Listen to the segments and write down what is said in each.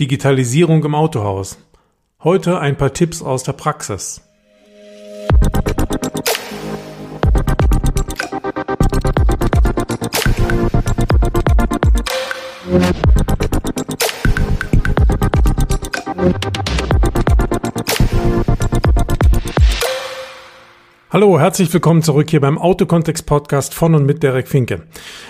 Digitalisierung im Autohaus. Heute ein paar Tipps aus der Praxis. Hallo, herzlich willkommen zurück hier beim Autokontext Podcast von und mit Derek Finke.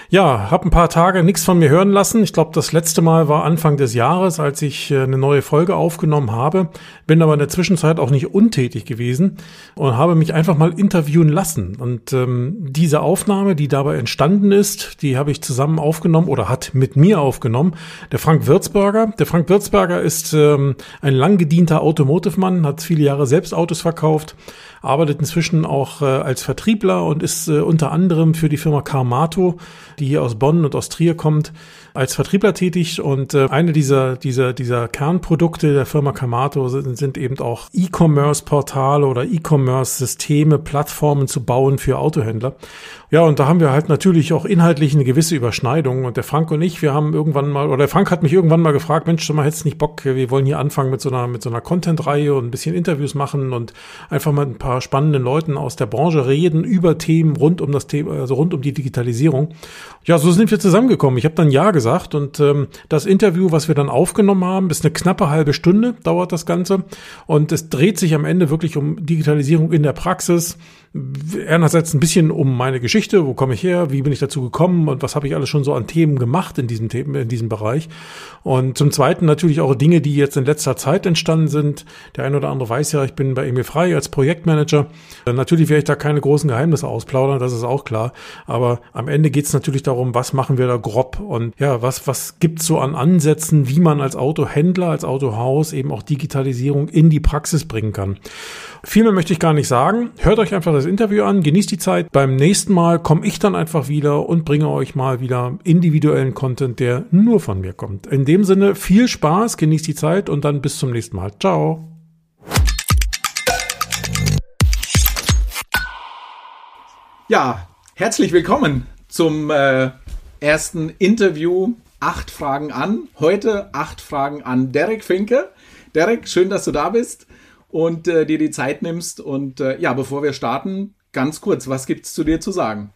Ja, hab ein paar Tage nichts von mir hören lassen. Ich glaube, das letzte Mal war Anfang des Jahres, als ich äh, eine neue Folge aufgenommen habe. Bin aber in der Zwischenzeit auch nicht untätig gewesen und habe mich einfach mal interviewen lassen. Und ähm, diese Aufnahme, die dabei entstanden ist, die habe ich zusammen aufgenommen oder hat mit mir aufgenommen. Der Frank Würzberger. Der Frank Würzberger ist ähm, ein lang gedienter Automotive-Mann, hat viele Jahre selbst Autos verkauft arbeitet inzwischen auch äh, als Vertriebler und ist äh, unter anderem für die Firma Carmato, die hier aus Bonn und aus Trier kommt, als Vertriebler tätig und äh, eine dieser, dieser, dieser Kernprodukte der Firma Kamato sind, sind eben auch E-Commerce-Portale oder E-Commerce-Systeme, Plattformen zu bauen für Autohändler. Ja, und da haben wir halt natürlich auch inhaltlich eine gewisse Überschneidung. Und der Frank und ich, wir haben irgendwann mal, oder der Frank hat mich irgendwann mal gefragt, Mensch, mal hättest nicht Bock, wir wollen hier anfangen mit so einer, mit so einer Content-Reihe und ein bisschen Interviews machen und einfach mal ein paar spannenden Leuten aus der Branche reden über Themen rund um das Thema, also rund um die Digitalisierung. Ja, so sind wir zusammengekommen. Ich habe dann Ja gesagt und ähm, das Interview, was wir dann aufgenommen haben, ist eine knappe halbe Stunde, dauert das Ganze. Und es dreht sich am Ende wirklich um Digitalisierung in der Praxis einerseits ein bisschen um meine Geschichte, wo komme ich her, wie bin ich dazu gekommen und was habe ich alles schon so an Themen gemacht in diesem Themen, in diesem Bereich. Und zum Zweiten natürlich auch Dinge, die jetzt in letzter Zeit entstanden sind. Der eine oder andere weiß ja, ich bin bei Emil Frei als Projektmanager. Natürlich werde ich da keine großen Geheimnisse ausplaudern, das ist auch klar. Aber am Ende geht es natürlich darum, was machen wir da grob und ja, was, was gibt's so an Ansätzen, wie man als Autohändler, als Autohaus eben auch Digitalisierung in die Praxis bringen kann. Viel mehr möchte ich gar nicht sagen. Hört euch einfach das Interview an, genießt die Zeit. Beim nächsten Mal komme ich dann einfach wieder und bringe euch mal wieder individuellen Content, der nur von mir kommt. In dem Sinne viel Spaß, genießt die Zeit und dann bis zum nächsten Mal. Ciao. Ja, herzlich willkommen zum äh, ersten Interview. Acht Fragen an. Heute acht Fragen an Derek Finke. Derek, schön, dass du da bist und äh, dir die Zeit nimmst. Und äh, ja, bevor wir starten, ganz kurz, was gibt es zu dir zu sagen?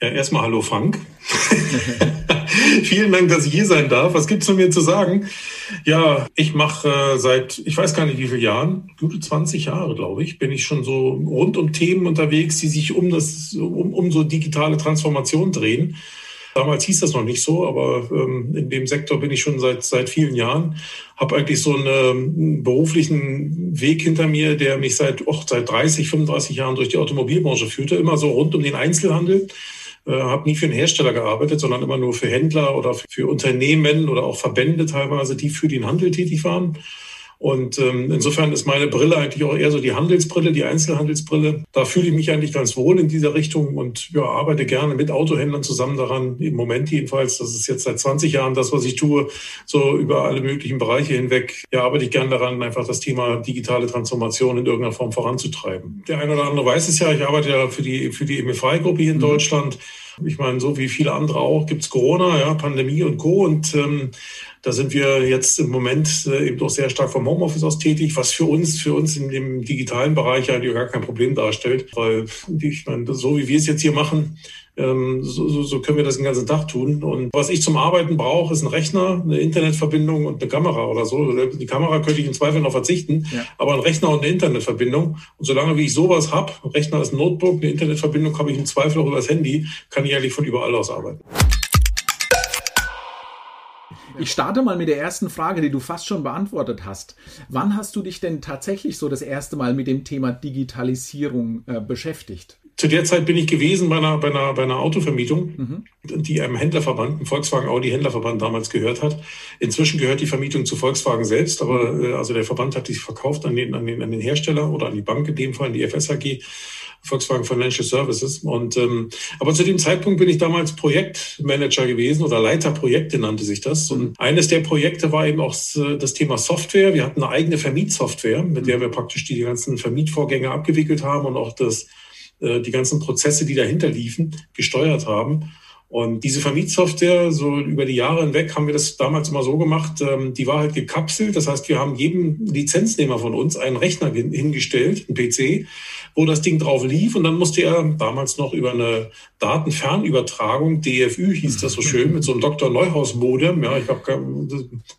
Ja, erstmal hallo Frank. Vielen Dank, dass ich hier sein darf. Was gibt es von mir zu sagen? Ja, ich mache äh, seit, ich weiß gar nicht wie viele Jahren, gute 20 Jahre, glaube ich, bin ich schon so rund um Themen unterwegs, die sich um das, um, um so digitale Transformation drehen. Damals hieß das noch nicht so, aber ähm, in dem Sektor bin ich schon seit, seit vielen Jahren. Habe eigentlich so einen beruflichen Weg hinter mir, der mich seit, oh, seit 30, 35 Jahren durch die Automobilbranche führte, immer so rund um den Einzelhandel. Äh, habe nie für einen Hersteller gearbeitet, sondern immer nur für Händler oder für Unternehmen oder auch Verbände teilweise, die für den Handel tätig waren. Und ähm, insofern ist meine Brille eigentlich auch eher so die Handelsbrille, die Einzelhandelsbrille. Da fühle ich mich eigentlich ganz wohl in dieser Richtung und ja, arbeite gerne mit Autohändlern zusammen daran. Im Moment jedenfalls, das ist jetzt seit 20 Jahren das, was ich tue, so über alle möglichen Bereiche hinweg. Ja, arbeite ich gerne daran, einfach das Thema digitale Transformation in irgendeiner Form voranzutreiben. Der eine oder andere weiß es ja, ich arbeite ja für die, für die MFI-Gruppe hier in mhm. Deutschland. Ich meine, so wie viele andere auch gibt's Corona, ja, Pandemie und Co. Und ähm, da sind wir jetzt im Moment äh, eben doch sehr stark vom Homeoffice aus tätig, was für uns, für uns in dem digitalen Bereich eigentlich gar kein Problem darstellt, weil ich meine, so wie wir es jetzt hier machen, ähm, so, so, so können wir das den ganzen Tag tun. Und was ich zum Arbeiten brauche, ist ein Rechner, eine Internetverbindung und eine Kamera oder so. Die Kamera könnte ich im Zweifel noch verzichten, ja. aber ein Rechner und eine Internetverbindung. Und solange wie ich sowas habe, Rechner ist ein Notebook, eine Internetverbindung habe ich im Zweifel auch über das Handy, kann ich eigentlich von überall aus arbeiten. Ich starte mal mit der ersten Frage, die du fast schon beantwortet hast. Wann hast du dich denn tatsächlich so das erste Mal mit dem Thema Digitalisierung äh, beschäftigt? Zu der Zeit bin ich gewesen bei einer, bei einer, bei einer Autovermietung, mhm. die einem Händlerverband, einem Volkswagen Audi Händlerverband damals gehört hat. Inzwischen gehört die Vermietung zu Volkswagen selbst, aber äh, also der Verband hat die verkauft an den, an, den, an den Hersteller oder an die Bank in dem Fall, an die FSAG. Volkswagen Financial Services. Und ähm, aber zu dem Zeitpunkt bin ich damals Projektmanager gewesen oder Leiter Projekte nannte sich das. Und eines der Projekte war eben auch das Thema Software. Wir hatten eine eigene Vermietsoftware, mit der wir praktisch die ganzen Vermietvorgänge abgewickelt haben und auch das, äh, die ganzen Prozesse, die dahinter liefen, gesteuert haben. Und diese Vermietsoftware, so über die Jahre hinweg, haben wir das damals immer so gemacht, ähm, die war halt gekapselt. Das heißt, wir haben jedem Lizenznehmer von uns einen Rechner hingestellt, einen PC, wo das Ding drauf lief. Und dann musste er damals noch über eine Datenfernübertragung, DFÜ hieß das so schön, mit so einem Dr. Neuhaus-Modem, ja, ich habe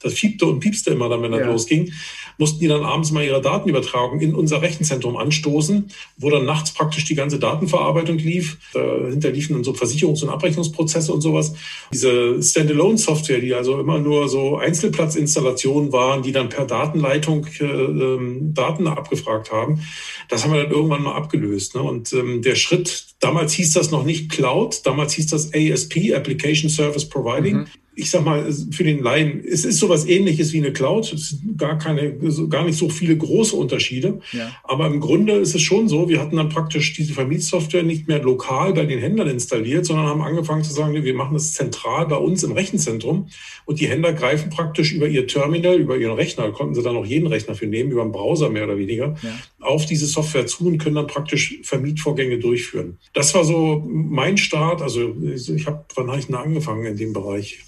das fiebte und piepste immer dann, wenn das ja. losging, mussten die dann abends mal ihre Datenübertragung in unser Rechenzentrum anstoßen, wo dann nachts praktisch die ganze Datenverarbeitung lief. Dahinter liefen dann so Versicherungs- und Abrechnungsprozesse und sowas. Diese Standalone-Software, die also immer nur so Einzelplatzinstallationen waren, die dann per Datenleitung äh, ähm, Daten abgefragt haben, das haben wir dann irgendwann mal abgelöst. Ne? Und ähm, der Schritt, damals hieß das noch nicht Cloud, damals hieß das ASP, Application Service Providing. Mhm ich sag mal, für den Laien, es ist sowas ähnliches wie eine Cloud. Es sind gar keine, gar nicht so viele große Unterschiede. Ja. Aber im Grunde ist es schon so, wir hatten dann praktisch diese Vermietsoftware nicht mehr lokal bei den Händlern installiert, sondern haben angefangen zu sagen, wir machen das zentral bei uns im Rechenzentrum. Und die Händler greifen praktisch über ihr Terminal, über ihren Rechner, konnten sie dann auch jeden Rechner für nehmen, über einen Browser mehr oder weniger, ja. auf diese Software zu und können dann praktisch Vermietvorgänge durchführen. Das war so mein Start. Also ich habe, wann habe ich denn angefangen in dem Bereich?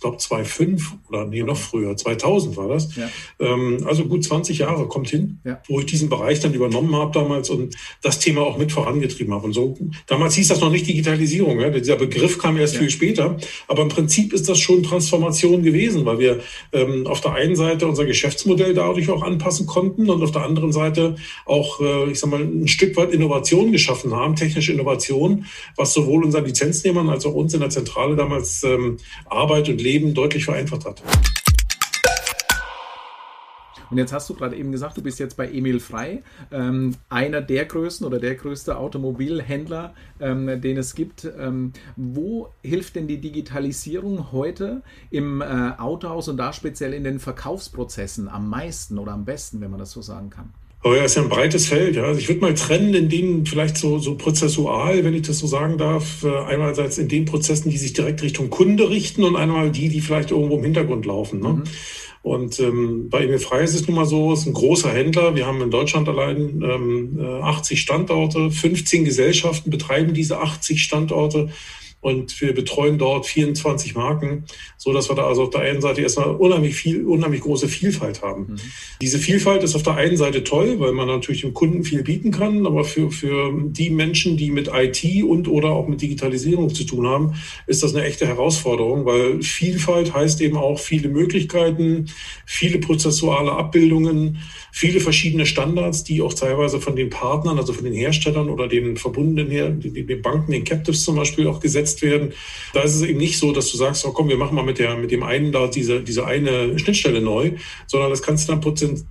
Ich glaube 2005 oder nee, noch früher, 2000 war das. Ja. Ähm, also gut 20 Jahre kommt hin, ja. wo ich diesen Bereich dann übernommen habe damals und das Thema auch mit vorangetrieben habe. Und so, damals hieß das noch nicht Digitalisierung, ja? dieser Begriff kam erst viel später, aber im Prinzip ist das schon Transformation gewesen, weil wir ähm, auf der einen Seite unser Geschäftsmodell dadurch auch anpassen konnten und auf der anderen Seite auch, äh, ich sag mal, ein Stück weit Innovation geschaffen haben, technische Innovation, was sowohl unseren Lizenznehmern als auch uns in der Zentrale damals ähm, Arbeit und Leben Leben deutlich vereinfacht hat. Und jetzt hast du gerade eben gesagt, du bist jetzt bei Emil Frei, ähm, einer der größten oder der größte Automobilhändler, ähm, den es gibt. Ähm, wo hilft denn die Digitalisierung heute im äh, Autohaus und da speziell in den Verkaufsprozessen am meisten oder am besten, wenn man das so sagen kann? Aber ja, ist ja ein breites Feld. Ja. Also ich würde mal trennen in denen vielleicht so, so prozessual, wenn ich das so sagen darf, äh, einerseits in den Prozessen, die sich direkt Richtung Kunde richten und einmal die, die vielleicht irgendwo im Hintergrund laufen. Ne? Mhm. Und ähm, bei Emil Frey ist es nun mal so, es ist ein großer Händler. Wir haben in Deutschland allein ähm, 80 äh, Standorte, 15 Gesellschaften betreiben diese 80 Standorte und wir betreuen dort 24 Marken, so dass wir da also auf der einen Seite erstmal unheimlich viel, unheimlich große Vielfalt haben. Mhm. Diese Vielfalt ist auf der einen Seite toll, weil man natürlich dem Kunden viel bieten kann, aber für, für die Menschen, die mit IT und oder auch mit Digitalisierung zu tun haben, ist das eine echte Herausforderung, weil Vielfalt heißt eben auch viele Möglichkeiten, viele prozessuale Abbildungen, viele verschiedene Standards, die auch teilweise von den Partnern, also von den Herstellern oder den verbundenen her, den Banken, den Captives zum Beispiel auch gesetzt werden. Da ist es eben nicht so, dass du sagst, oh komm, wir machen mal mit, der, mit dem einen da diese, diese eine Schnittstelle neu, sondern das kannst du dann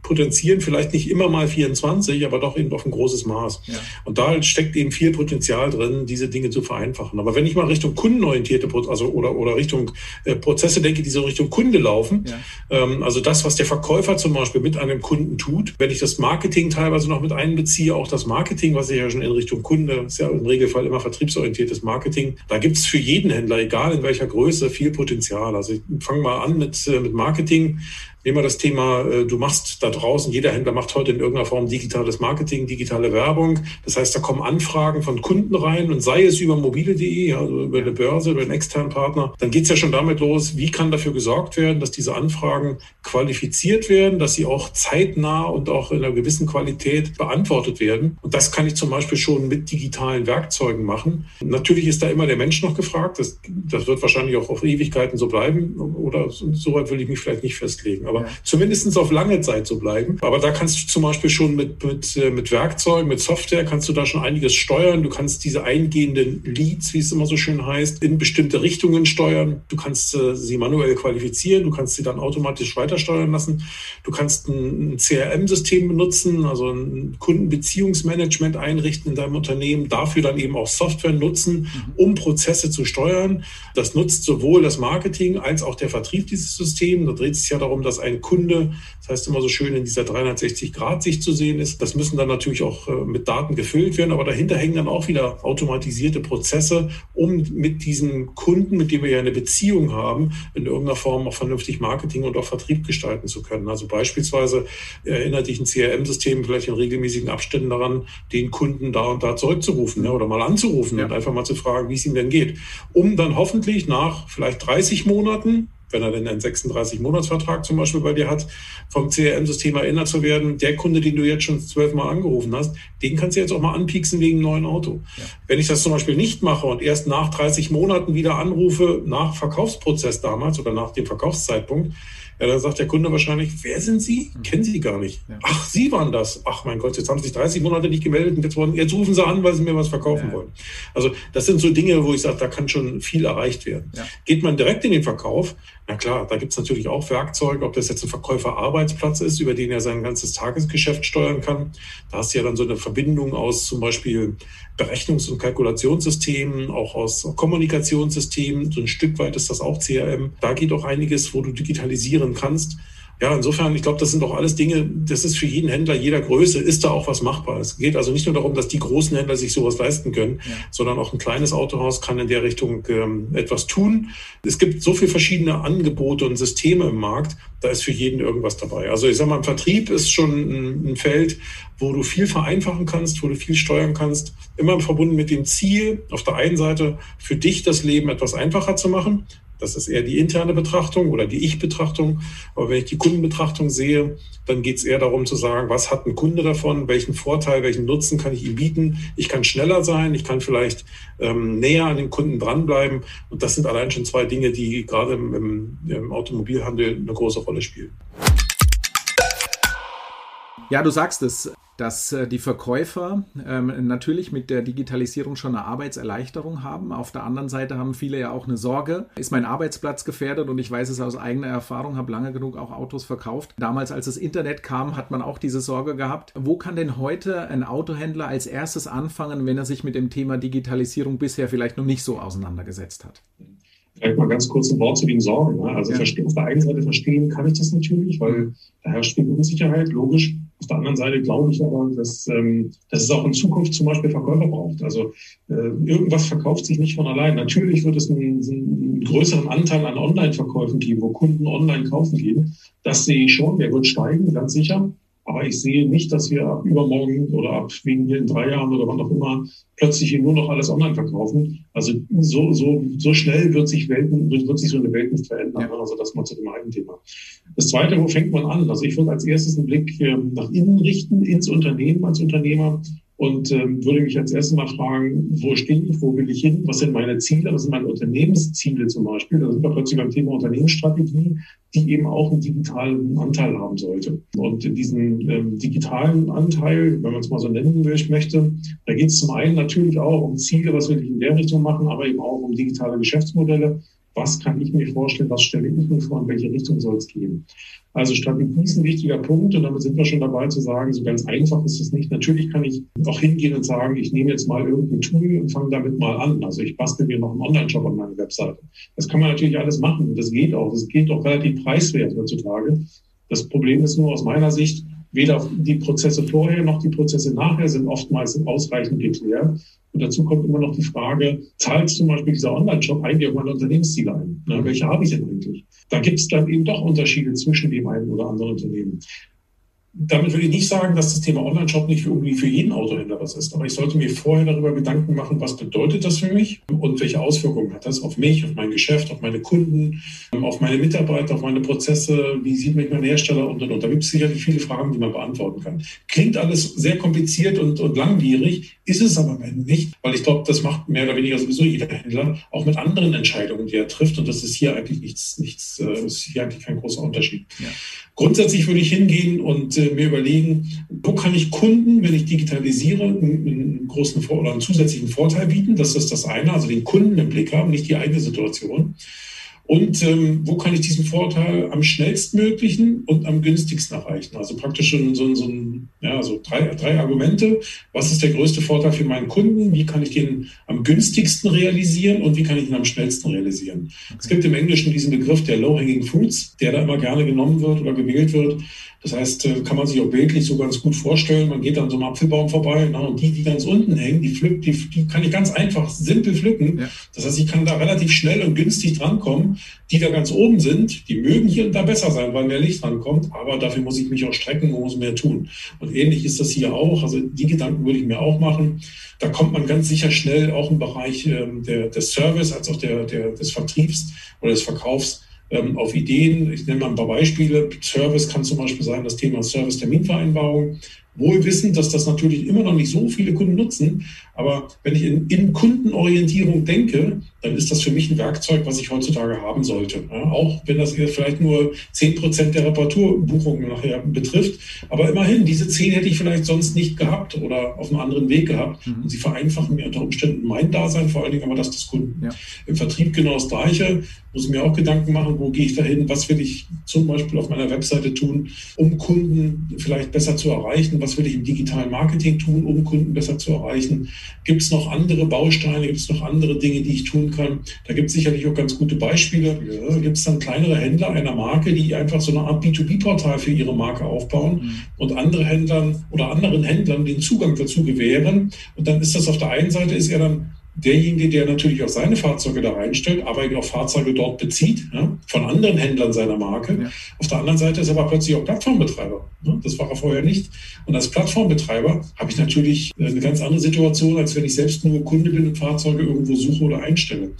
potenzieren, vielleicht nicht immer mal 24, aber doch eben auf ein großes Maß. Ja. Und da steckt eben viel Potenzial drin, diese Dinge zu vereinfachen. Aber wenn ich mal Richtung kundenorientierte, also oder, oder Richtung äh, Prozesse denke, die so Richtung Kunde laufen, ja. ähm, also das, was der Verkäufer zum Beispiel mit einem Kunden tut, tut. Wenn ich das Marketing teilweise noch mit einbeziehe, auch das Marketing, was ich ja schon in Richtung Kunde, ist ja im Regelfall immer vertriebsorientiertes Marketing, da gibt es für jeden Händler, egal in welcher Größe, viel Potenzial. Also ich fange mal an mit, äh, mit Marketing. Nehmen wir das Thema, äh, du machst da draußen, jeder Händler macht heute in irgendeiner Form digitales Marketing, digitale Werbung. Das heißt, da kommen Anfragen von Kunden rein und sei es über mobile.de, also über eine Börse, über einen externen Partner, dann geht es ja schon damit los, wie kann dafür gesorgt werden, dass diese Anfragen qualifiziert werden, dass sie auch zeitnah und auch in einer gewissen Qualität beantwortet werden. Und das kann ich zum Beispiel schon mit digitalen Werkzeugen machen. Natürlich ist da immer der Mensch noch gefragt. Das, das wird wahrscheinlich auch auf Ewigkeiten so bleiben oder so weit will ich mich vielleicht nicht festlegen aber zumindest auf lange Zeit so bleiben. Aber da kannst du zum Beispiel schon mit, mit, äh, mit Werkzeugen, mit Software, kannst du da schon einiges steuern. Du kannst diese eingehenden Leads, wie es immer so schön heißt, in bestimmte Richtungen steuern. Du kannst äh, sie manuell qualifizieren, du kannst sie dann automatisch weitersteuern lassen. Du kannst ein, ein CRM-System benutzen, also ein Kundenbeziehungsmanagement einrichten in deinem Unternehmen, dafür dann eben auch Software nutzen, mhm. um Prozesse zu steuern. Das nutzt sowohl das Marketing als auch der Vertrieb dieses Systems. Da dreht es sich ja darum, dass ein Kunde, das heißt immer so schön, in dieser 360-Grad-Sicht zu sehen ist. Das müssen dann natürlich auch äh, mit Daten gefüllt werden, aber dahinter hängen dann auch wieder automatisierte Prozesse, um mit diesem Kunden, mit dem wir ja eine Beziehung haben, in irgendeiner Form auch vernünftig Marketing und auch Vertrieb mitgestalten zu können. Also beispielsweise erinnert dich ein CRM-System vielleicht in regelmäßigen Abständen daran, den Kunden da und da zurückzurufen ne, oder mal anzurufen ja. und einfach mal zu fragen, wie es ihm denn geht. Um dann hoffentlich nach vielleicht 30 Monaten wenn er denn einen 36-Monats-Vertrag zum Beispiel bei dir hat, vom CRM-System erinnert zu werden, der Kunde, den du jetzt schon zwölfmal angerufen hast, den kannst du jetzt auch mal anpieksen wegen einem neuen Auto. Ja. Wenn ich das zum Beispiel nicht mache und erst nach 30 Monaten wieder anrufe, nach Verkaufsprozess damals oder nach dem Verkaufszeitpunkt, ja, dann sagt der Kunde wahrscheinlich, wer sind Sie? Mhm. Kennen Sie gar nicht. Ja. Ach, Sie waren das. Ach mein Gott, jetzt haben Sie sich 30 Monate nicht gemeldet und jetzt, wollen, jetzt rufen Sie an, weil Sie mir was verkaufen ja. wollen. Also das sind so Dinge, wo ich sage, da kann schon viel erreicht werden. Ja. Geht man direkt in den Verkauf, na klar, da gibt es natürlich auch Werkzeuge, ob das jetzt ein Verkäuferarbeitsplatz ist, über den er sein ganzes Tagesgeschäft steuern kann. Da hast du ja dann so eine Verbindung aus zum Beispiel Berechnungs- und Kalkulationssystemen, auch aus Kommunikationssystemen. So ein Stück weit ist das auch CRM. Da geht auch einiges, wo du digitalisieren kannst. Ja, insofern, ich glaube, das sind doch alles Dinge, das ist für jeden Händler jeder Größe, ist da auch was machbar. Es geht also nicht nur darum, dass die großen Händler sich sowas leisten können, ja. sondern auch ein kleines Autohaus kann in der Richtung ähm, etwas tun. Es gibt so viele verschiedene Angebote und Systeme im Markt, da ist für jeden irgendwas dabei. Also ich sage mal, im Vertrieb ist schon ein, ein Feld, wo du viel vereinfachen kannst, wo du viel steuern kannst, immer verbunden mit dem Ziel, auf der einen Seite für dich das Leben etwas einfacher zu machen, das ist eher die interne Betrachtung oder die Ich-Betrachtung. Aber wenn ich die Kundenbetrachtung sehe, dann geht es eher darum zu sagen, was hat ein Kunde davon, welchen Vorteil, welchen Nutzen kann ich ihm bieten. Ich kann schneller sein, ich kann vielleicht ähm, näher an den Kunden dranbleiben. Und das sind allein schon zwei Dinge, die gerade im, im Automobilhandel eine große Rolle spielen. Ja, du sagst es dass äh, die Verkäufer ähm, natürlich mit der Digitalisierung schon eine Arbeitserleichterung haben. Auf der anderen Seite haben viele ja auch eine Sorge, ist mein Arbeitsplatz gefährdet und ich weiß es aus eigener Erfahrung, habe lange genug auch Autos verkauft. Damals, als das Internet kam, hat man auch diese Sorge gehabt. Wo kann denn heute ein Autohändler als erstes anfangen, wenn er sich mit dem Thema Digitalisierung bisher vielleicht noch nicht so auseinandergesetzt hat? Vielleicht mal ganz kurz ein Wort zu den Sorgen. Ne? Also ja. auf der einen Seite verstehen kann ich das natürlich, weil da herrscht viel Unsicherheit, logisch. Auf der anderen Seite glaube ich aber, dass, ähm, dass es auch in Zukunft zum Beispiel Verkäufer braucht. Also äh, irgendwas verkauft sich nicht von allein. Natürlich wird es einen, einen größeren Anteil an Online-Verkäufen geben, wo Kunden online kaufen gehen. Das sehe ich schon, der wird steigen, ganz sicher. Aber ich sehe nicht, dass wir ab übermorgen oder ab wegen hier in drei Jahren oder wann auch immer plötzlich nur noch alles online verkaufen. Also so, so, so schnell wird sich Welten, wird sich so eine Welt nicht verändern. Ja. Also das mal zu dem einen Thema. Das zweite, wo fängt man an? Also ich würde als erstes einen Blick ähm, nach innen richten, ins Unternehmen als Unternehmer und ähm, würde mich als erstes mal fragen, wo stehe ich, wo will ich hin, was sind meine Ziele, was sind meine Unternehmensziele zum Beispiel. Da sind wir plötzlich beim Thema Unternehmensstrategie, die eben auch einen digitalen Anteil haben sollte. Und diesen ähm, digitalen Anteil, wenn man es mal so nennen möchte, da geht es zum einen natürlich auch um Ziele, was will ich in der Richtung machen, aber eben auch um digitale Geschäftsmodelle was kann ich mir vorstellen, was stelle ich mir vor, in welche Richtung soll es gehen. Also Strategie ist ein wichtiger Punkt und damit sind wir schon dabei zu sagen, so ganz einfach ist es nicht. Natürlich kann ich auch hingehen und sagen, ich nehme jetzt mal irgendein Tool und fange damit mal an. Also ich bastel mir noch einen Online-Shop an meine Webseite. Das kann man natürlich alles machen und das geht auch. Das geht auch relativ preiswert heutzutage. Das Problem ist nur aus meiner Sicht, weder die Prozesse vorher noch die Prozesse nachher sind oftmals ausreichend geklärt. Und dazu kommt immer noch die Frage, zahlt zum Beispiel dieser Online-Shop eigentlich auf meine Unternehmensziele ein? Ne, welche habe ich denn eigentlich? Da gibt es dann eben doch Unterschiede zwischen dem einen oder anderen Unternehmen damit will ich nicht sagen, dass das Thema Online-Shop nicht irgendwie für jeden Autohändler was ist. Aber ich sollte mir vorher darüber Gedanken machen, was bedeutet das für mich und welche Auswirkungen hat das auf mich, auf mein Geschäft, auf meine Kunden, auf meine Mitarbeiter, auf meine Prozesse, wie sieht mich mein Hersteller und und und. Da gibt es sicherlich viele Fragen, die man beantworten kann. Klingt alles sehr kompliziert und, und langwierig, ist es aber nicht, weil ich glaube, das macht mehr oder weniger sowieso jeder Händler, auch mit anderen Entscheidungen, die er trifft. Und das ist hier eigentlich nichts, nichts, äh, ist hier eigentlich kein großer Unterschied. Ja. Grundsätzlich würde ich hingehen und äh, mir überlegen, wo kann ich Kunden, wenn ich digitalisiere, einen, einen großen oder einen zusätzlichen Vorteil bieten. Das ist das eine, also den Kunden im Blick haben, nicht die eigene Situation. Und ähm, wo kann ich diesen Vorteil am schnellstmöglichen und am günstigsten erreichen? Also praktisch so, so, so ja, so drei, drei Argumente. Was ist der größte Vorteil für meinen Kunden? Wie kann ich den am günstigsten realisieren und wie kann ich ihn am schnellsten realisieren? Es gibt im Englischen diesen Begriff der Low-Hanging Fruits, der da immer gerne genommen wird oder gewählt wird. Das heißt, äh, kann man sich auch bildlich so ganz gut vorstellen. Man geht an so einem Apfelbaum vorbei na, und die, die ganz unten hängen, die, pflückt, die, die kann ich ganz einfach, simpel pflücken. Ja. Das heißt, ich kann da relativ schnell und günstig drankommen Die da ganz oben sind, die mögen hier und da besser sein, weil mehr Licht rankommt, aber dafür muss ich mich auch strecken und muss mehr tun. Und ähnlich ist das hier auch. Also die Gedanken würde ich mir auch machen. Da kommt man ganz sicher schnell auch im Bereich ähm, der, des Service als auch der, der, des Vertriebs oder des Verkaufs ähm, auf Ideen. Ich nenne mal ein paar Beispiele. Service kann zum Beispiel sein das Thema Service-Terminvereinbarung. Wohl wissend, dass das natürlich immer noch nicht so viele Kunden nutzen. Aber wenn ich in, in Kundenorientierung denke, dann ist das für mich ein Werkzeug, was ich heutzutage haben sollte. Ja, auch wenn das vielleicht nur zehn Prozent der Reparaturbuchungen nachher betrifft. Aber immerhin, diese zehn hätte ich vielleicht sonst nicht gehabt oder auf einem anderen Weg gehabt. Mhm. Und sie vereinfachen mir unter Umständen mein Dasein, vor allen Dingen aber das des Kunden. Ja. Im Vertrieb genau das Gleiche. Muss ich mir auch Gedanken machen, wo gehe ich dahin, was will ich zum Beispiel auf meiner Webseite tun, um Kunden vielleicht besser zu erreichen, was will ich im digitalen Marketing tun, um Kunden besser zu erreichen. Gibt es noch andere Bausteine, gibt es noch andere Dinge, die ich tun kann? Da gibt es sicherlich auch ganz gute Beispiele. Ja, gibt es dann kleinere Händler einer Marke, die einfach so eine Art B2B-Portal für ihre Marke aufbauen mhm. und andere Händlern oder anderen Händlern den Zugang dazu gewähren. Und dann ist das auf der einen Seite ist er dann derjenige, der natürlich auch seine Fahrzeuge da reinstellt, aber eben auch Fahrzeuge dort bezieht, ja, von anderen Händlern seiner Marke. Ja. Auf der anderen Seite ist er aber plötzlich auch Plattformbetreiber. Ja, das war er vorher nicht. Und als Plattformbetreiber habe ich natürlich eine ganz andere Situation, als wenn ich selbst nur Kunde bin und Fahrzeuge irgendwo suche oder einstelle.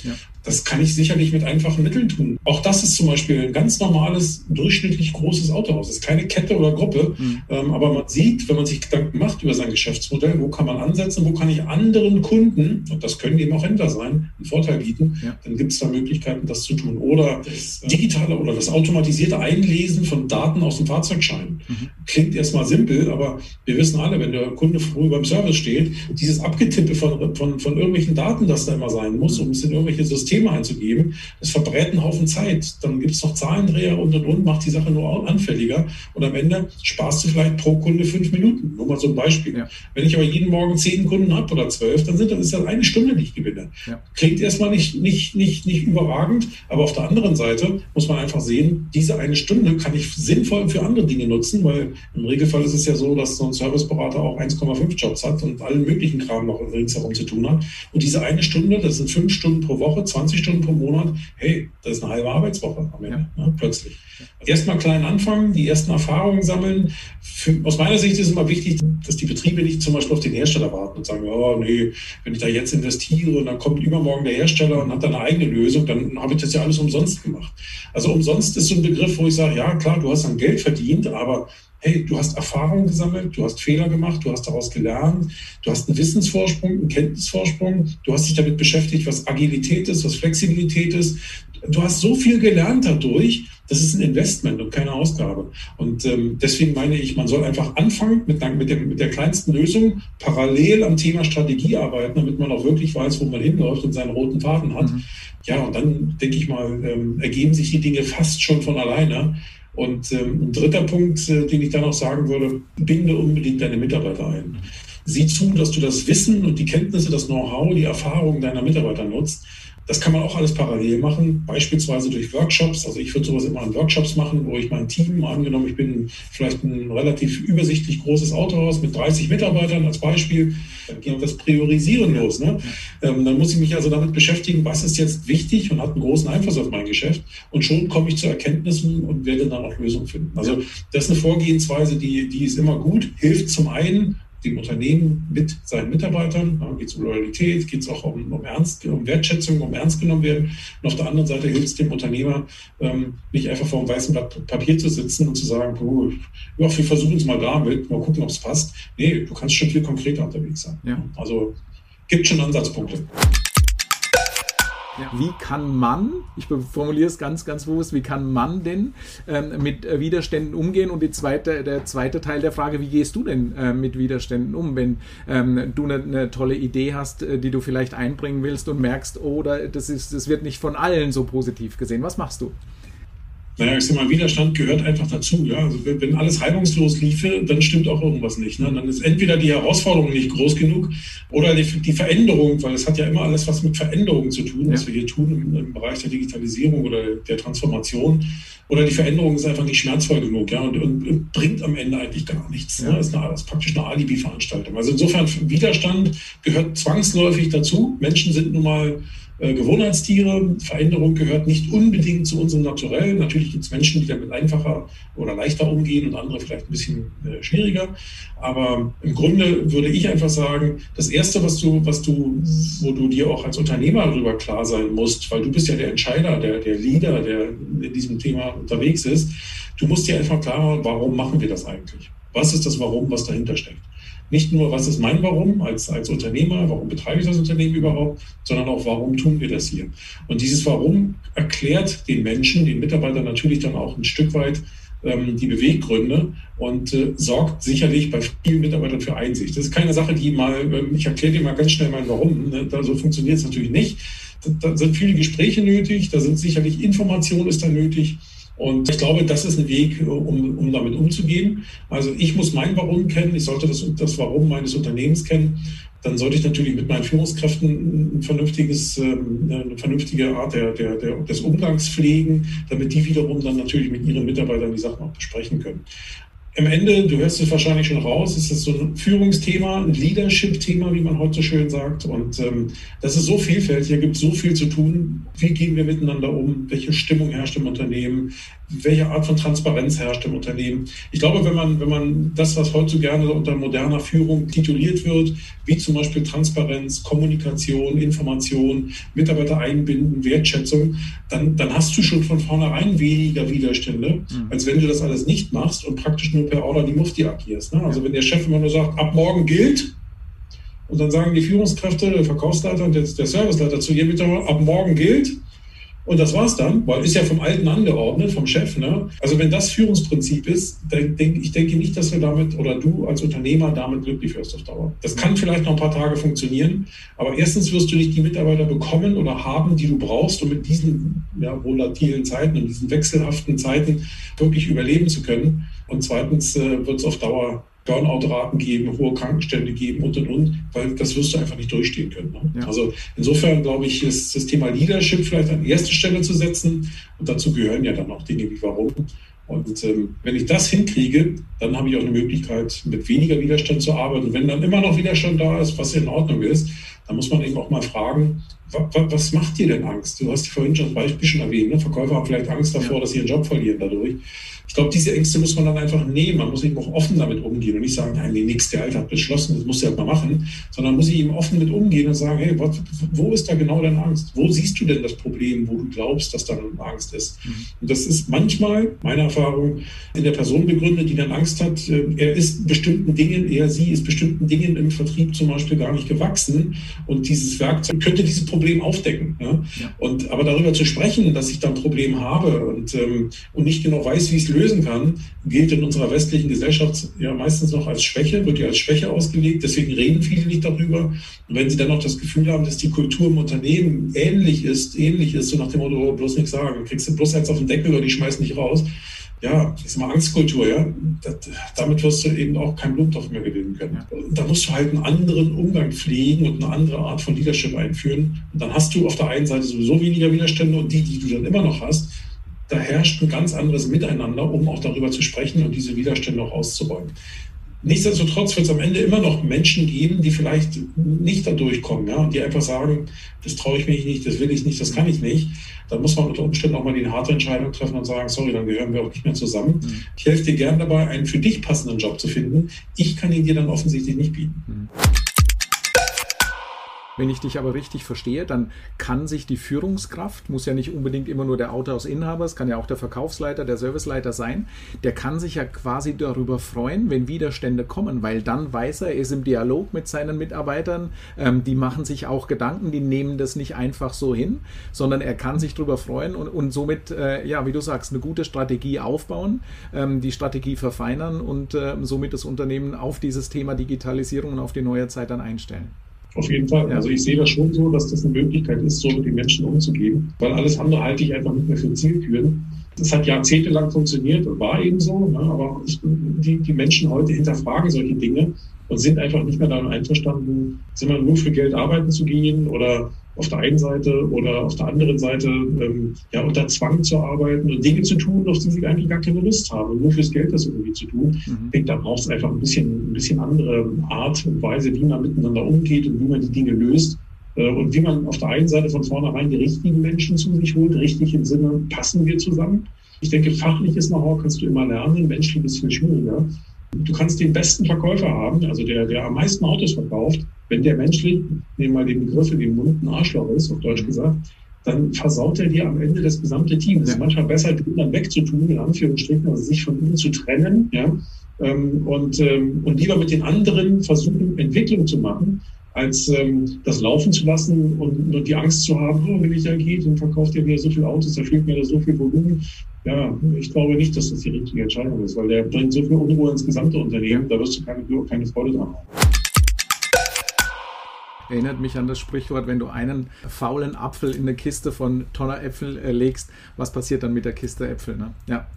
Das kann ich sicherlich mit einfachen Mitteln tun. Auch das ist zum Beispiel ein ganz normales, durchschnittlich großes Autohaus. Das ist keine Kette oder Gruppe, mhm. ähm, aber man sieht, wenn man sich Gedanken macht über sein Geschäftsmodell, wo kann man ansetzen, wo kann ich anderen Kunden, und das können eben auch Händler sein, einen Vorteil bieten, ja. dann gibt es da Möglichkeiten, das zu tun. Oder das digitale oder das automatisierte Einlesen von Daten aus dem Fahrzeugschein. Mhm. Klingt erstmal simpel, aber wir wissen alle, wenn der Kunde früh beim Service steht, dieses Abgetippe von, von, von irgendwelchen Daten, das da immer sein muss, um es in irgendwelche Systeme Systeme einzugeben. Das verbrät einen Haufen Zeit. Dann gibt es noch Zahlendreher und und und, macht die Sache nur anfälliger. Und am Ende sparst du vielleicht pro Kunde fünf Minuten. Nur mal so ein Beispiel. Ja. Wenn ich aber jeden Morgen zehn Kunden habe oder zwölf, dann sind das ist das eine Stunde, die ich gewinne. Ja. Klingt erstmal nicht, nicht, nicht, nicht überragend, aber auf der anderen Seite muss man einfach sehen, diese eine Stunde kann ich sinnvoll für andere Dinge nutzen, weil im Regelfall ist es ja so, dass so ein Serviceberater auch 1,5 Jobs hat und allen möglichen Kram noch ringsherum zu tun hat. Und diese eine Stunde, das sind fünf Stunden pro Woche, 20 Stunden pro Monat, hey, das ist eine halbe Arbeitswoche am Ende, ja. ne, plötzlich. Erstmal klein anfangen, die ersten Erfahrungen sammeln. Für, aus meiner Sicht ist es immer wichtig, dass die Betriebe nicht zum Beispiel auf den Hersteller warten und sagen, oh nee, wenn ich da jetzt investiere und dann kommt übermorgen der Hersteller und hat dann eine eigene Lösung, dann habe ich das ja alles umsonst gemacht. Also umsonst ist so ein Begriff, wo ich sage, ja klar, du hast dann Geld verdient, aber hey, du hast Erfahrung gesammelt, du hast Fehler gemacht, du hast daraus gelernt, du hast einen Wissensvorsprung, einen Kenntnisvorsprung, du hast dich damit beschäftigt, was Agilität ist, was Flexibilität ist. Du hast so viel gelernt dadurch, das ist ein Investment und keine Ausgabe. Und ähm, deswegen meine ich, man soll einfach anfangen mit, mit, dem, mit der kleinsten Lösung, parallel am Thema Strategie arbeiten, damit man auch wirklich weiß, wo man hinläuft und seinen roten Faden hat. Mhm. Ja, und dann denke ich mal, ähm, ergeben sich die Dinge fast schon von alleine. Und ähm, ein dritter Punkt, äh, den ich da noch sagen würde, binde unbedingt deine Mitarbeiter ein. Sieh zu, dass du das Wissen und die Kenntnisse, das Know-how, die Erfahrung deiner Mitarbeiter nutzt. Das kann man auch alles parallel machen, beispielsweise durch Workshops. Also ich würde sowas immer in Workshops machen, wo ich mein Team, angenommen, ich bin vielleicht ein relativ übersichtlich großes Autohaus mit 30 Mitarbeitern als Beispiel, dann geht das Priorisieren los. Ne? Ähm, dann muss ich mich also damit beschäftigen, was ist jetzt wichtig und hat einen großen Einfluss auf mein Geschäft. Und schon komme ich zu Erkenntnissen und werde dann auch Lösungen finden. Also das ist eine Vorgehensweise, die, die ist immer gut, hilft zum einen, dem Unternehmen mit seinen Mitarbeitern. Da geht es um Loyalität, geht es auch um, um, Ernst, um Wertschätzung, um ernst genommen werden. Und auf der anderen Seite hilft es dem Unternehmer, ähm, nicht einfach vor einem weißen Blatt Papier zu sitzen und zu sagen, oh, ja, wir versuchen es mal damit, mal gucken, ob es passt. Nee, du kannst schon viel konkreter unterwegs sein. Ja. Also gibt schon Ansatzpunkte. Ja. Wie kann man, ich formuliere es ganz, ganz bewusst, wie kann man denn ähm, mit äh, Widerständen umgehen? Und die zweite, der zweite Teil der Frage, wie gehst du denn äh, mit Widerständen um, wenn ähm, du eine, eine, tolle Idee hast, äh, die du vielleicht einbringen willst und merkst, oder oh, das, ist, das wird nicht von allen so positiv gesehen. Was machst du? Naja, ich sag mal, Widerstand gehört einfach dazu. Ja? Also wenn alles reibungslos liefe, dann stimmt auch irgendwas nicht. Ne? Dann ist entweder die Herausforderung nicht groß genug oder die, die Veränderung, weil es hat ja immer alles was mit Veränderung zu tun, ja. was wir hier tun im, im, Bereich der Digitalisierung oder der Transformation. Oder die Veränderung ist einfach nicht schmerzvoll genug ja? und, und, und bringt am Ende eigentlich gar nichts. Ja. Ne? Ist, eine, ist praktisch eine Alibi-Veranstaltung. Also insofern, Widerstand gehört zwangsläufig dazu. Menschen sind nun mal äh, Gewohnheitstiere. Veränderung gehört nicht unbedingt zu unserem Naturell. Natürlich gibt es Menschen, die damit einfacher oder leichter umgehen und andere vielleicht ein bisschen äh, schwieriger. Aber im Grunde würde ich einfach sagen, das Erste, was du, was du, wo du dir auch als Unternehmer darüber klar sein musst, weil du bist ja der Entscheider, der, der Leader, der in diesem Thema unterwegs ist, du musst dir einfach klar machen, warum machen wir das eigentlich? Was ist das Warum, was dahinter steckt? Nicht nur, was ist mein Warum als, als Unternehmer, warum betreibe ich das Unternehmen überhaupt, sondern auch, warum tun wir das hier? Und dieses Warum erklärt den Menschen, den Mitarbeitern natürlich dann auch ein Stück weit ähm, die Beweggründe und äh, sorgt sicherlich bei vielen Mitarbeitern für Einsicht. Das ist keine Sache, die mal, äh, ich erkläre dir mal ganz schnell mein Warum. Ne? Da, so funktioniert es natürlich nicht. Da, da sind viele Gespräche nötig, da sind sicherlich Informationen ist da nötig. Und ich glaube, das ist ein Weg, um, um damit umzugehen. Also ich muss mein Warum kennen, ich sollte das, das Warum meines Unternehmens kennen. Dann sollte ich natürlich mit meinen Führungskräften ein vernünftiges, ähm, eine vernünftige Art der, der, der, des Umgangs pflegen, damit die wiederum dann natürlich mit ihren Mitarbeitern die Sachen auch besprechen können im Ende, du hörst es wahrscheinlich schon raus, ist es so ein Führungsthema, ein Leadership-Thema, wie man heute so schön sagt. Und ähm, das ist so vielfältig, hier gibt es so viel zu tun. Wie gehen wir miteinander um? Welche Stimmung herrscht im Unternehmen? Welche Art von Transparenz herrscht im Unternehmen. Ich glaube, wenn man, wenn man das, was heute so gerne unter moderner Führung tituliert wird, wie zum Beispiel Transparenz, Kommunikation, Information, Mitarbeiter einbinden, Wertschätzung, dann, dann hast du schon von vornherein weniger Widerstände, mhm. als wenn du das alles nicht machst und praktisch nur per Order die Mufti agierst. Ne? Also wenn der Chef immer nur sagt, ab morgen gilt, und dann sagen die Führungskräfte, der Verkaufsleiter und der, der Serviceleiter zu jedem Mitarbeiter, ab morgen gilt, und das war's dann, weil ist ja vom Alten angeordnet, vom Chef. Ne? Also wenn das Führungsprinzip ist, dann denke ich denke nicht, dass wir damit oder du als Unternehmer damit glücklich wirst auf Dauer. Das kann vielleicht noch ein paar Tage funktionieren, aber erstens wirst du nicht die Mitarbeiter bekommen oder haben, die du brauchst, um mit diesen ja, volatilen Zeiten und diesen wechselhaften Zeiten wirklich überleben zu können. Und zweitens äh, wird es auf Dauer Burnout-Raten geben, hohe Krankenstände geben und und und, weil das wirst du einfach nicht durchstehen können. Ne? Ja. Also insofern glaube ich, ist das Thema Leadership vielleicht an erste Stelle zu setzen und dazu gehören ja dann auch Dinge wie warum. Und ähm, wenn ich das hinkriege, dann habe ich auch eine Möglichkeit, mit weniger Widerstand zu arbeiten. Und wenn dann immer noch Widerstand da ist, was in Ordnung ist, dann muss man eben auch mal fragen, was macht dir denn Angst? Du hast vorhin schon das Beispiel schon erwähnt, ne? Verkäufer haben vielleicht Angst davor, ja. dass sie ihren Job verlieren dadurch ich glaube, diese Ängste muss man dann einfach nehmen. Man muss eben auch offen damit umgehen und nicht sagen, nein, nee, nix, der Alte hat beschlossen, das muss er halt mal machen, sondern muss ich eben offen mit umgehen und sagen, hey, was, wo ist da genau deine Angst? Wo siehst du denn das Problem, wo du glaubst, dass da Angst ist? Mhm. Und das ist manchmal, meine Erfahrung, in der Person begründet, die dann Angst hat, äh, er ist bestimmten Dingen, er, sie ist bestimmten Dingen im Vertrieb zum Beispiel gar nicht gewachsen und dieses Werkzeug könnte dieses Problem aufdecken. Ja? Ja. Und, aber darüber zu sprechen, dass ich da ein Problem habe und, ähm, und nicht genau weiß, wie es löst, lösen kann, gilt in unserer westlichen Gesellschaft ja meistens noch als Schwäche, wird ja als Schwäche ausgelegt. Deswegen reden viele nicht darüber. Und wenn sie dann noch das Gefühl haben, dass die Kultur im Unternehmen ähnlich ist, ähnlich ist, so nach dem Motto, oh, bloß nichts sagen, kriegst du bloß eins auf den Deckel oder die schmeißen nicht raus. Ja, das ist mal Angstkultur, ja. Das, damit wirst du eben auch keinen Blumentopf mehr gewinnen können. Da musst du halt einen anderen Umgang pflegen und eine andere Art von Leadership einführen. Und dann hast du auf der einen Seite sowieso weniger Widerstände und die, die du dann immer noch hast, da herrscht ein ganz anderes Miteinander, um auch darüber zu sprechen und diese Widerstände auch auszuräumen. Nichtsdestotrotz wird es am Ende immer noch Menschen geben, die vielleicht nicht da durchkommen, ja, und die einfach sagen, das traue ich mich nicht, das will ich nicht, das kann ich nicht. Da muss man unter Umständen auch mal die harte Entscheidung treffen und sagen, sorry, dann gehören wir auch nicht mehr zusammen. Mhm. Ich helfe dir gern dabei, einen für dich passenden Job zu finden. Ich kann ihn dir dann offensichtlich nicht bieten. Mhm. Wenn ich dich aber richtig verstehe, dann kann sich die Führungskraft, muss ja nicht unbedingt immer nur der Autohausinhaber, es kann ja auch der Verkaufsleiter, der Serviceleiter sein, der kann sich ja quasi darüber freuen, wenn Widerstände kommen, weil dann weiß er, er ist im Dialog mit seinen Mitarbeitern, ähm, die machen sich auch Gedanken, die nehmen das nicht einfach so hin, sondern er kann sich darüber freuen und, und somit, äh, ja, wie du sagst, eine gute Strategie aufbauen, ähm, die Strategie verfeinern und äh, somit das Unternehmen auf dieses Thema Digitalisierung und auf die neue Zeit dann einstellen. Auf jeden Fall. Also ich sehe das schon so, dass das eine Möglichkeit ist, so mit den Menschen umzugehen, weil alles andere halte ich einfach nicht mehr für zielführend. Das hat jahrzehntelang funktioniert und war eben so, ne? aber ich, die, die Menschen heute hinterfragen solche Dinge und sind einfach nicht mehr damit einverstanden, sind wir nur für Geld arbeiten zu gehen oder auf der einen Seite oder auf der anderen Seite ähm, ja unter Zwang zu arbeiten und Dinge zu tun, auf die sie eigentlich gar keine Lust haben und nur fürs Geld das irgendwie zu tun. Mhm. Ich denke, da braucht es einfach ein bisschen, ein bisschen andere Art und Weise, wie man miteinander umgeht und wie man die Dinge löst. Äh, und wie man auf der einen Seite von vornherein die richtigen Menschen zu sich holt, richtig im Sinne, passen wir zusammen. Ich denke, fachliches Know-how kannst du immer lernen, menschlich ist viel schwieriger. Du kannst den besten Verkäufer haben, also der, der am meisten Autos verkauft. Wenn der menschlich, nehmen wir mal den Begriff in den Mund, ein Arschloch ist, auf Deutsch gesagt, dann versaut er dir am Ende das gesamte Team. Es ist manchmal besser, den dann wegzutun, in Anführungsstrichen, also sich von ihm zu trennen, ja, ähm, und, ähm, und lieber mit den anderen versuchen, Entwicklung zu machen, als ähm, das laufen zu lassen und, und die Angst zu haben, oh, wenn ich da gehe, dann verkauft er wieder so viele Autos, da fehlt mir da so viel Volumen. Ja, ich glaube nicht, dass das die richtige Entscheidung ist, weil der bringt so viel Unruhe ins gesamte Unternehmen, da wirst du keine, keine Freude dran haben. Erinnert mich an das Sprichwort, wenn du einen faulen Apfel in eine Kiste von Tonner Äpfel äh, legst, was passiert dann mit der Kiste Äpfel? Ne? Ja.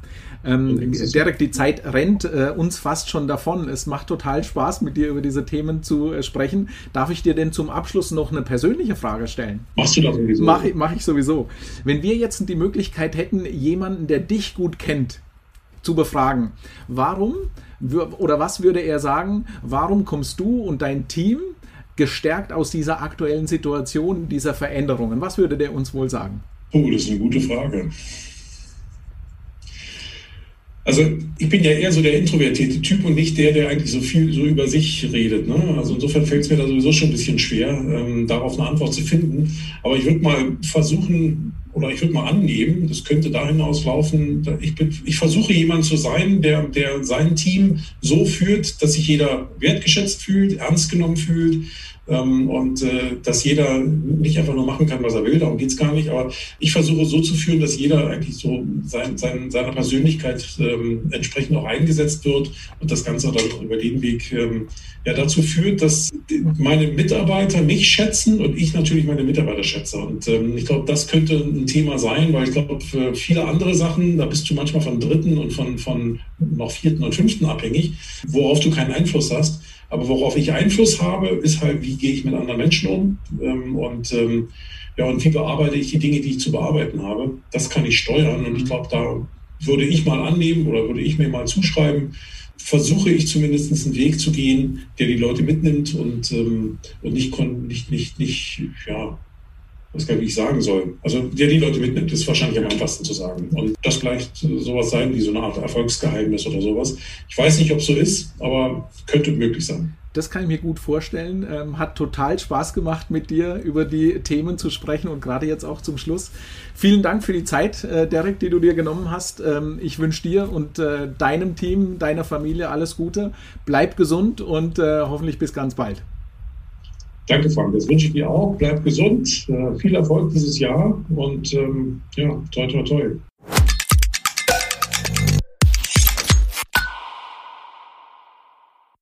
Ähm, Derek, die Zeit rennt äh, uns fast schon davon. Es macht total Spaß, mit dir über diese Themen zu äh, sprechen. Darf ich dir denn zum Abschluss noch eine persönliche Frage stellen? Machst du das sowieso? Mach, mach ich sowieso. Wenn wir jetzt die Möglichkeit hätten, jemanden, der dich gut kennt, zu befragen, warum oder was würde er sagen, warum kommst du und dein Team gestärkt aus dieser aktuellen Situation, dieser Veränderungen? Was würde der uns wohl sagen? Oh, das ist eine gute Frage. Also ich bin ja eher so der introvertierte Typ und nicht der, der eigentlich so viel so über sich redet. Ne? Also insofern fällt es mir da sowieso schon ein bisschen schwer, ähm, darauf eine Antwort zu finden. Aber ich würde mal versuchen, oder ich würde mal annehmen, das könnte dahin auslaufen, ich, ich versuche jemand zu sein, der, der sein Team so führt, dass sich jeder wertgeschätzt fühlt, ernst genommen fühlt, ähm, und äh, dass jeder nicht einfach nur machen kann, was er will, darum geht es gar nicht. Aber ich versuche so zu führen, dass jeder eigentlich so sein, sein, seiner Persönlichkeit ähm, entsprechend auch eingesetzt wird und das Ganze dann über den Weg ähm, ja dazu führt, dass meine Mitarbeiter mich schätzen und ich natürlich meine Mitarbeiter schätze. Und ähm, ich glaube, das könnte ein Thema sein, weil ich glaube, für viele andere Sachen, da bist du manchmal von Dritten und von, von noch Vierten und Fünften abhängig, worauf du keinen Einfluss hast. Aber worauf ich Einfluss habe, ist halt, wie gehe ich mit anderen Menschen um? Ähm, und, ähm, ja, und wie bearbeite ich die Dinge, die ich zu bearbeiten habe. Das kann ich steuern und ich glaube, da würde ich mal annehmen oder würde ich mir mal zuschreiben, versuche ich zumindest einen Weg zu gehen, der die Leute mitnimmt und, ähm, und nicht, nicht, nicht, nicht, ja, was gar nicht sagen soll. Also der die Leute mitnimmt, ist wahrscheinlich am einfachsten zu sagen. Und das vielleicht sowas sein wie so eine Art Erfolgsgeheimnis oder sowas. Ich weiß nicht, ob es so ist, aber könnte möglich sein. Das kann ich mir gut vorstellen. Ähm, hat total Spaß gemacht, mit dir über die Themen zu sprechen und gerade jetzt auch zum Schluss. Vielen Dank für die Zeit, äh, Derek, die du dir genommen hast. Ähm, ich wünsche dir und äh, deinem Team, deiner Familie alles Gute. Bleib gesund und äh, hoffentlich bis ganz bald. Danke, Frank. Das wünsche ich dir auch. Bleib gesund. Äh, viel Erfolg dieses Jahr und ähm, ja, toi, toi, toi.